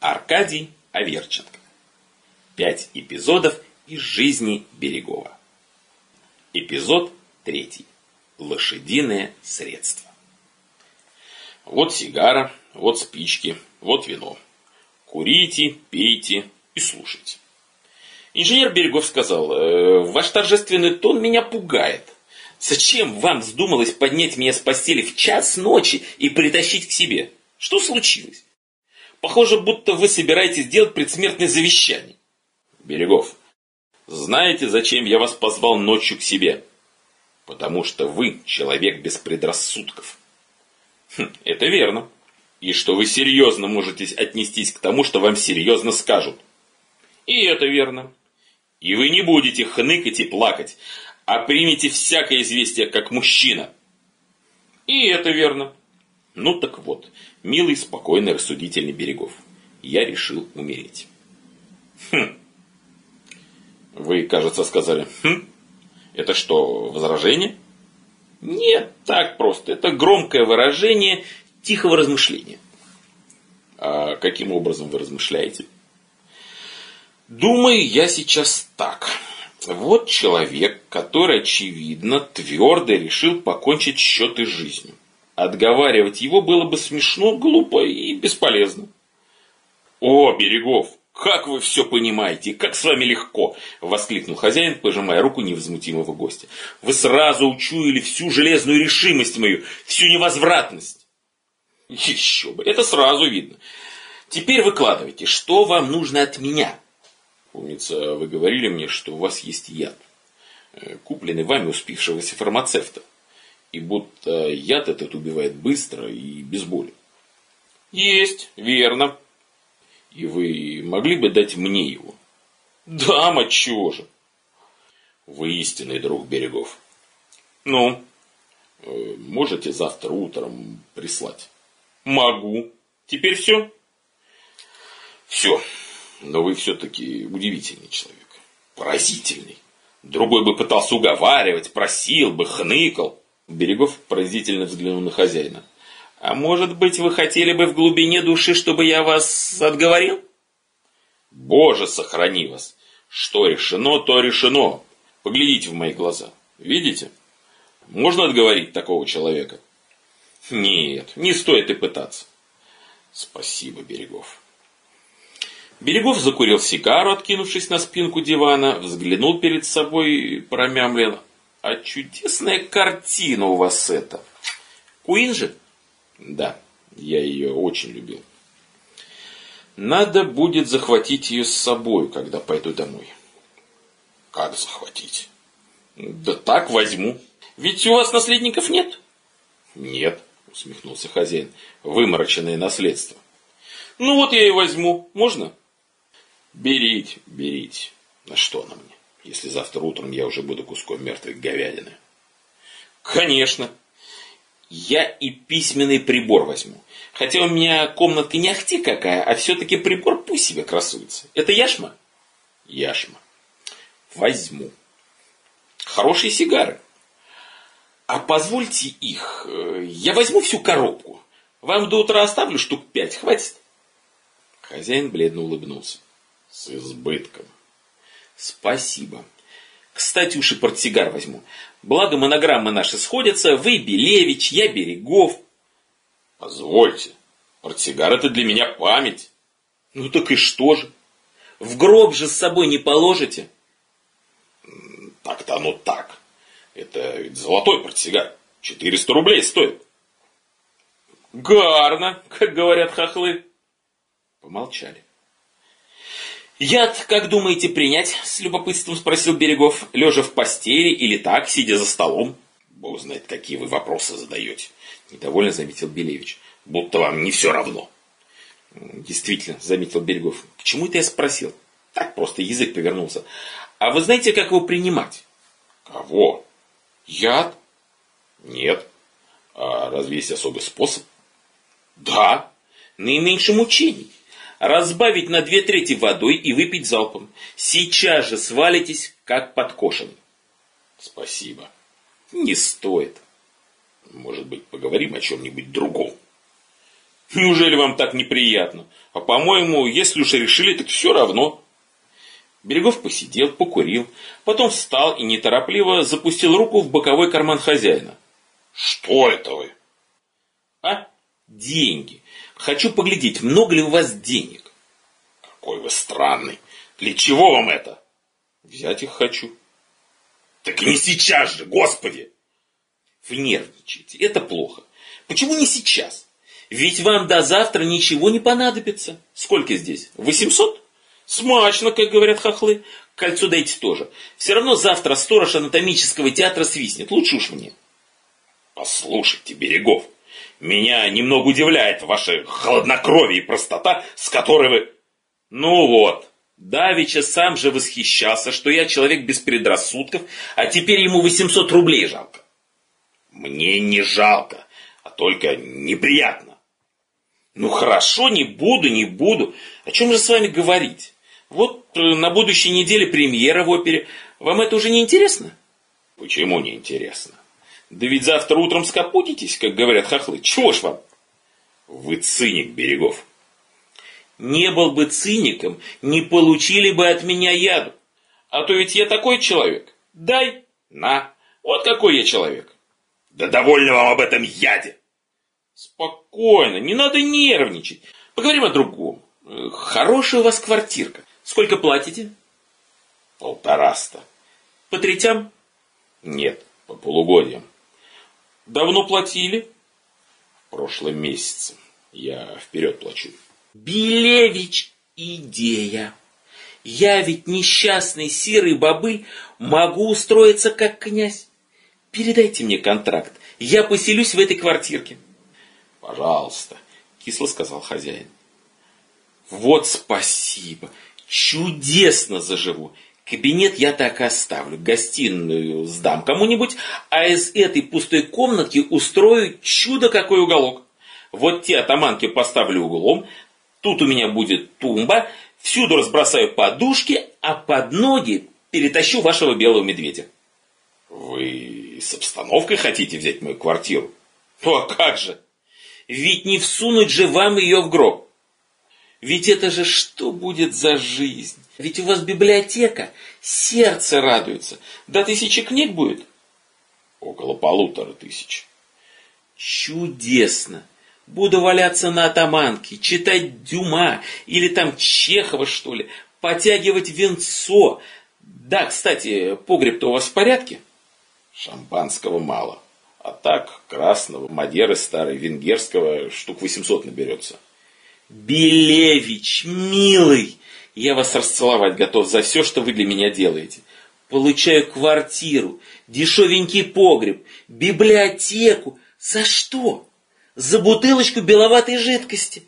Аркадий Аверченко. Пять эпизодов из жизни Берегова. Эпизод третий. Лошадиное средство. Вот сигара, вот спички, вот вино. Курите, пейте и слушайте. Инженер Берегов сказал, «Э, ваш торжественный тон меня пугает. Зачем вам вздумалось поднять меня с постели в час ночи и притащить к себе? Что случилось? Похоже, будто вы собираетесь делать предсмертное завещание. Берегов, знаете, зачем я вас позвал ночью к себе? Потому что вы человек без предрассудков. Хм, это верно. И что вы серьезно можете отнестись к тому, что вам серьезно скажут. И это верно. И вы не будете хныкать и плакать, а примите всякое известие как мужчина. И это верно. Ну так вот, милый, спокойный, рассудительный Берегов, я решил умереть. Хм. Вы, кажется, сказали «хм». Это что, возражение? Нет, так просто. Это громкое выражение тихого размышления. А каким образом вы размышляете? Думаю я сейчас так. Вот человек, который, очевидно, твердо решил покончить счеты с жизнью. Отговаривать его было бы смешно, глупо и бесполезно. О, Берегов, как вы все понимаете, как с вами легко, воскликнул хозяин, пожимая руку невозмутимого гостя. Вы сразу учуяли всю железную решимость мою, всю невозвратность. Еще бы, это сразу видно. Теперь выкладывайте, что вам нужно от меня? Помнится, вы говорили мне, что у вас есть яд, э, купленный вами у спившегося фармацевта. И будто яд этот убивает быстро и без боли. Есть, верно. И вы могли бы дать мне его? Да, чего же? Вы истинный друг Берегов. Ну, э, можете завтра утром прислать? Могу. Теперь все? Все. Но вы все-таки удивительный человек. Поразительный. Другой бы пытался уговаривать, просил бы, хныкал. Берегов поразительно взглянул на хозяина. А может быть, вы хотели бы в глубине души, чтобы я вас отговорил? Боже, сохрани вас. Что решено, то решено. Поглядите в мои глаза. Видите? Можно отговорить такого человека? Нет, не стоит и пытаться. Спасибо, Берегов. Берегов закурил сигару, откинувшись на спинку дивана, взглянул перед собой и промямлил. А чудесная картина у вас это. Куин же? Да, я ее очень любил. Надо будет захватить ее с собой, когда пойду домой. Как захватить? Да так возьму. Ведь у вас наследников нет? Нет, усмехнулся хозяин. Вымороченное наследство. Ну вот я и возьму. Можно? Берите, берите. На что она мне, если завтра утром я уже буду куском мертвой говядины? Конечно. Я и письменный прибор возьму. Хотя у меня комнатка не ахти какая, а все-таки прибор пусть себе красуется. Это яшма? Яшма. Возьму. Хорошие сигары. А позвольте их. Э, я возьму всю коробку. Вам до утра оставлю штук пять. Хватит? Хозяин бледно улыбнулся. С избытком. Спасибо. Кстати, уж и портсигар возьму. Благо монограммы наши сходятся. Вы Белевич, я Берегов. Позвольте. Портсигар это для меня память. Ну так и что же? В гроб же с собой не положите? Так-то оно так. Это ведь золотой портсигар. 400 рублей стоит. Гарно, как говорят хохлы. Помолчали. «Яд, как думаете, принять?» – с любопытством спросил Берегов, лежа в постели или так, сидя за столом. «Бог знает, какие вы вопросы задаете», – недовольно заметил Белевич. «Будто вам не все равно». «Действительно», – заметил Берегов. «К чему это я спросил?» Так просто язык повернулся. «А вы знаете, как его принимать?» «Кого?» «Яд?» «Нет». «А разве есть особый способ?» «Да, наименьше мучений» разбавить на две трети водой и выпить залпом. Сейчас же свалитесь, как подкошенный. Спасибо. Не стоит. Может быть, поговорим о чем-нибудь другом. Неужели вам так неприятно? А по-моему, если уж решили, так все равно. Берегов посидел, покурил, потом встал и неторопливо запустил руку в боковой карман хозяина. Что это вы? А? Деньги. Хочу поглядеть, много ли у вас денег. Какой вы странный. Для чего вам это? Взять их хочу. Так не сейчас же, господи! Вы нервничаете, это плохо. Почему не сейчас? Ведь вам до завтра ничего не понадобится. Сколько здесь? 800? Смачно, как говорят хохлы. Кольцо дайте тоже. Все равно завтра сторож анатомического театра свистнет. Лучше уж мне. Послушайте, Берегов, меня немного удивляет ваше холоднокровие и простота, с которой вы... Ну вот, Давича сам же восхищался, что я человек без предрассудков, а теперь ему 800 рублей жалко. Мне не жалко, а только неприятно. Ну хорошо, не буду, не буду. О чем же с вами говорить? Вот э, на будущей неделе премьера в опере. Вам это уже не интересно? Почему не интересно? Да ведь завтра утром скопутитесь, как говорят хохлы. Чего ж вам? Вы циник, Берегов. Не был бы циником, не получили бы от меня яду. А то ведь я такой человек. Дай, на. Вот какой я человек. Да довольно вам об этом яде. Спокойно, не надо нервничать. Поговорим о другом. Э, хорошая у вас квартирка. Сколько платите? Полтораста. По третям? Нет, по полугодиям. Давно платили? Прошлым месяцем. Я вперед плачу. Белевич идея. Я ведь несчастный серый бобыль могу устроиться как князь. Передайте мне контракт. Я поселюсь в этой квартирке. «Пожалуйста», — кисло сказал хозяин. «Вот спасибо! Чудесно заживу! Кабинет я так оставлю, гостиную сдам кому-нибудь, а из этой пустой комнатки устрою чудо какой уголок. Вот те атаманки поставлю углом, тут у меня будет тумба, всюду разбросаю подушки, а под ноги перетащу вашего белого медведя». «Вы с обстановкой хотите взять мою квартиру?» «Ну а как же!» Ведь не всунуть же вам ее в гроб. Ведь это же что будет за жизнь? Ведь у вас библиотека, сердце радуется. До тысячи книг будет? Около полутора тысяч. Чудесно. Буду валяться на атаманке, читать Дюма или там Чехова, что ли, потягивать венцо. Да, кстати, погреб-то у вас в порядке? Шампанского мало. А так, красного, Мадеры старой, венгерского штук 800 наберется. Белевич, милый, я вас расцеловать готов за все, что вы для меня делаете. Получаю квартиру, дешевенький погреб, библиотеку. За что? За бутылочку беловатой жидкости.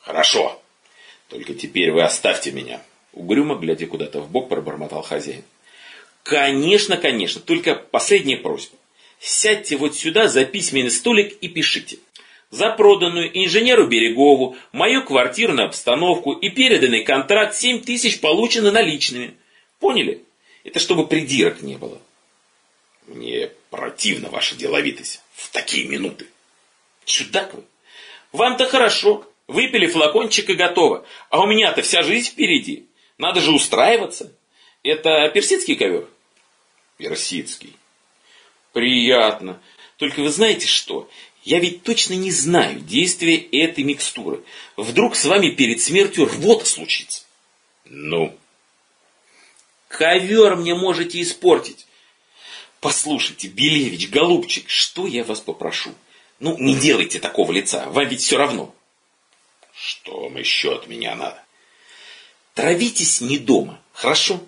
Хорошо. Только теперь вы оставьте меня. Угрюмо, глядя куда-то в бок, пробормотал хозяин. Конечно, конечно, только последняя просьба. Сядьте вот сюда за письменный столик и пишите. За проданную инженеру Берегову мою квартирную обстановку и переданный контракт 7 тысяч получено наличными. Поняли? Это чтобы придирок не было. Мне противна ваша деловитость в такие минуты. Чудак вы. Вам-то хорошо. Выпили флакончик и готово. А у меня-то вся жизнь впереди. Надо же устраиваться. Это персидский ковер? Персидский. Приятно. Только вы знаете что? Я ведь точно не знаю действия этой микстуры. Вдруг с вами перед смертью рвота случится. Ну? Ковер мне можете испортить. Послушайте, Белевич, голубчик, что я вас попрошу? Ну, не делайте такого лица, вам ведь все равно. Что вам еще от меня надо? Травитесь не дома, хорошо?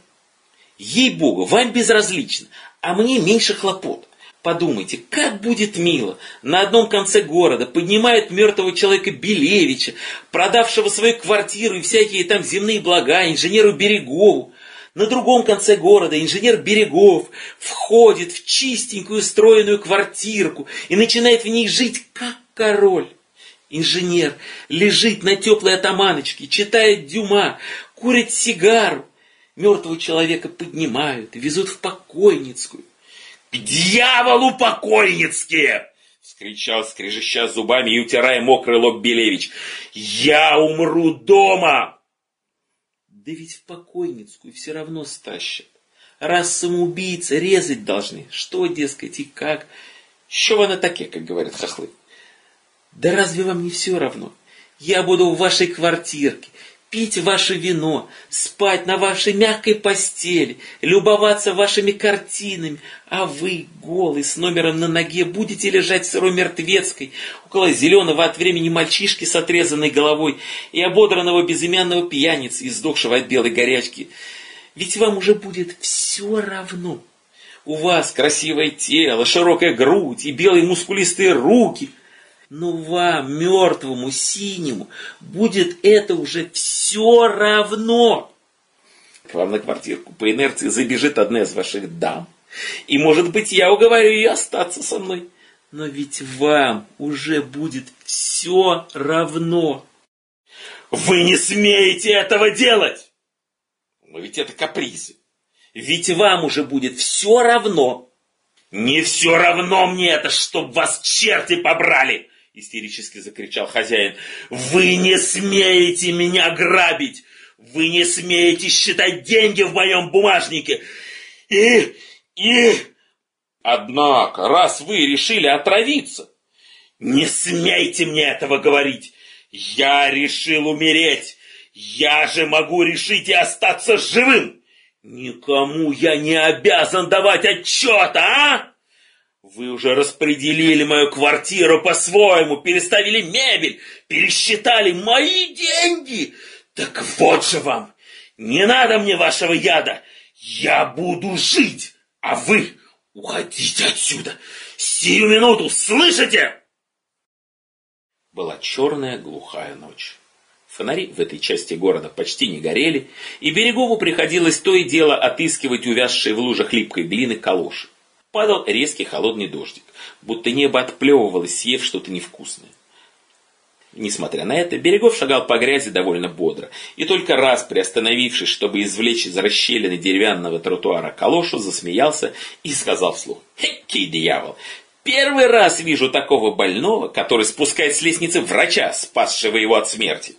Ей-богу, вам безразлично, а мне меньше хлопот. Подумайте, как будет мило. На одном конце города поднимают мертвого человека Белевича, продавшего свою квартиру и всякие там земные блага инженеру Берегову. На другом конце города инженер Берегов входит в чистенькую стройную квартирку и начинает в ней жить как король. Инженер лежит на теплой атаманочке, читает Дюма, курит сигару. Мертвого человека поднимают, везут в покойницкую. «К дьяволу покойницкие!» — вскричал, скрежеща зубами и утирая мокрый лоб Белевич. «Я умру дома!» Да ведь в покойницкую все равно стащат. Раз самоубийца, резать должны. Что, дескать, и как? Що вы на таке, как говорят хохлы? Да разве вам не все равно? Я буду в вашей квартирке, пить ваше вино, спать на вашей мягкой постели, любоваться вашими картинами, а вы, голый, с номером на ноге, будете лежать в сырой мертвецкой, около зеленого от времени мальчишки с отрезанной головой и ободранного безымянного пьяницы, издохшего от белой горячки. Ведь вам уже будет все равно. У вас красивое тело, широкая грудь и белые мускулистые руки – но вам, мертвому, синему, будет это уже все равно. К вам на квартирку по инерции забежит одна из ваших дам. И, может быть, я уговорю ее остаться со мной. Но ведь вам уже будет все равно. Вы не смеете этого делать! Но ведь это капризы. Ведь вам уже будет все равно. Не все равно мне это, чтоб вас черти побрали! — истерически закричал хозяин. «Вы не смеете меня грабить! Вы не смеете считать деньги в моем бумажнике! И... и...» «Однако, раз вы решили отравиться...» «Не смейте мне этого говорить! Я решил умереть! Я же могу решить и остаться живым! Никому я не обязан давать отчета, а?» Вы уже распределили мою квартиру по-своему, переставили мебель, пересчитали мои деньги. Так вот же вам, не надо мне вашего яда. Я буду жить, а вы уходите отсюда. Сию минуту, слышите? Была черная глухая ночь. Фонари в этой части города почти не горели, и Берегову приходилось то и дело отыскивать увязшие в лужах липкой глины калоши. Падал резкий холодный дождик, будто небо отплевывалось, съев что-то невкусное. Несмотря на это, Берегов шагал по грязи довольно бодро, и только раз, приостановившись, чтобы извлечь из расщелины деревянного тротуара калошу, засмеялся и сказал вслух, «Хеккий дьявол! Первый раз вижу такого больного, который спускает с лестницы врача, спасшего его от смерти!»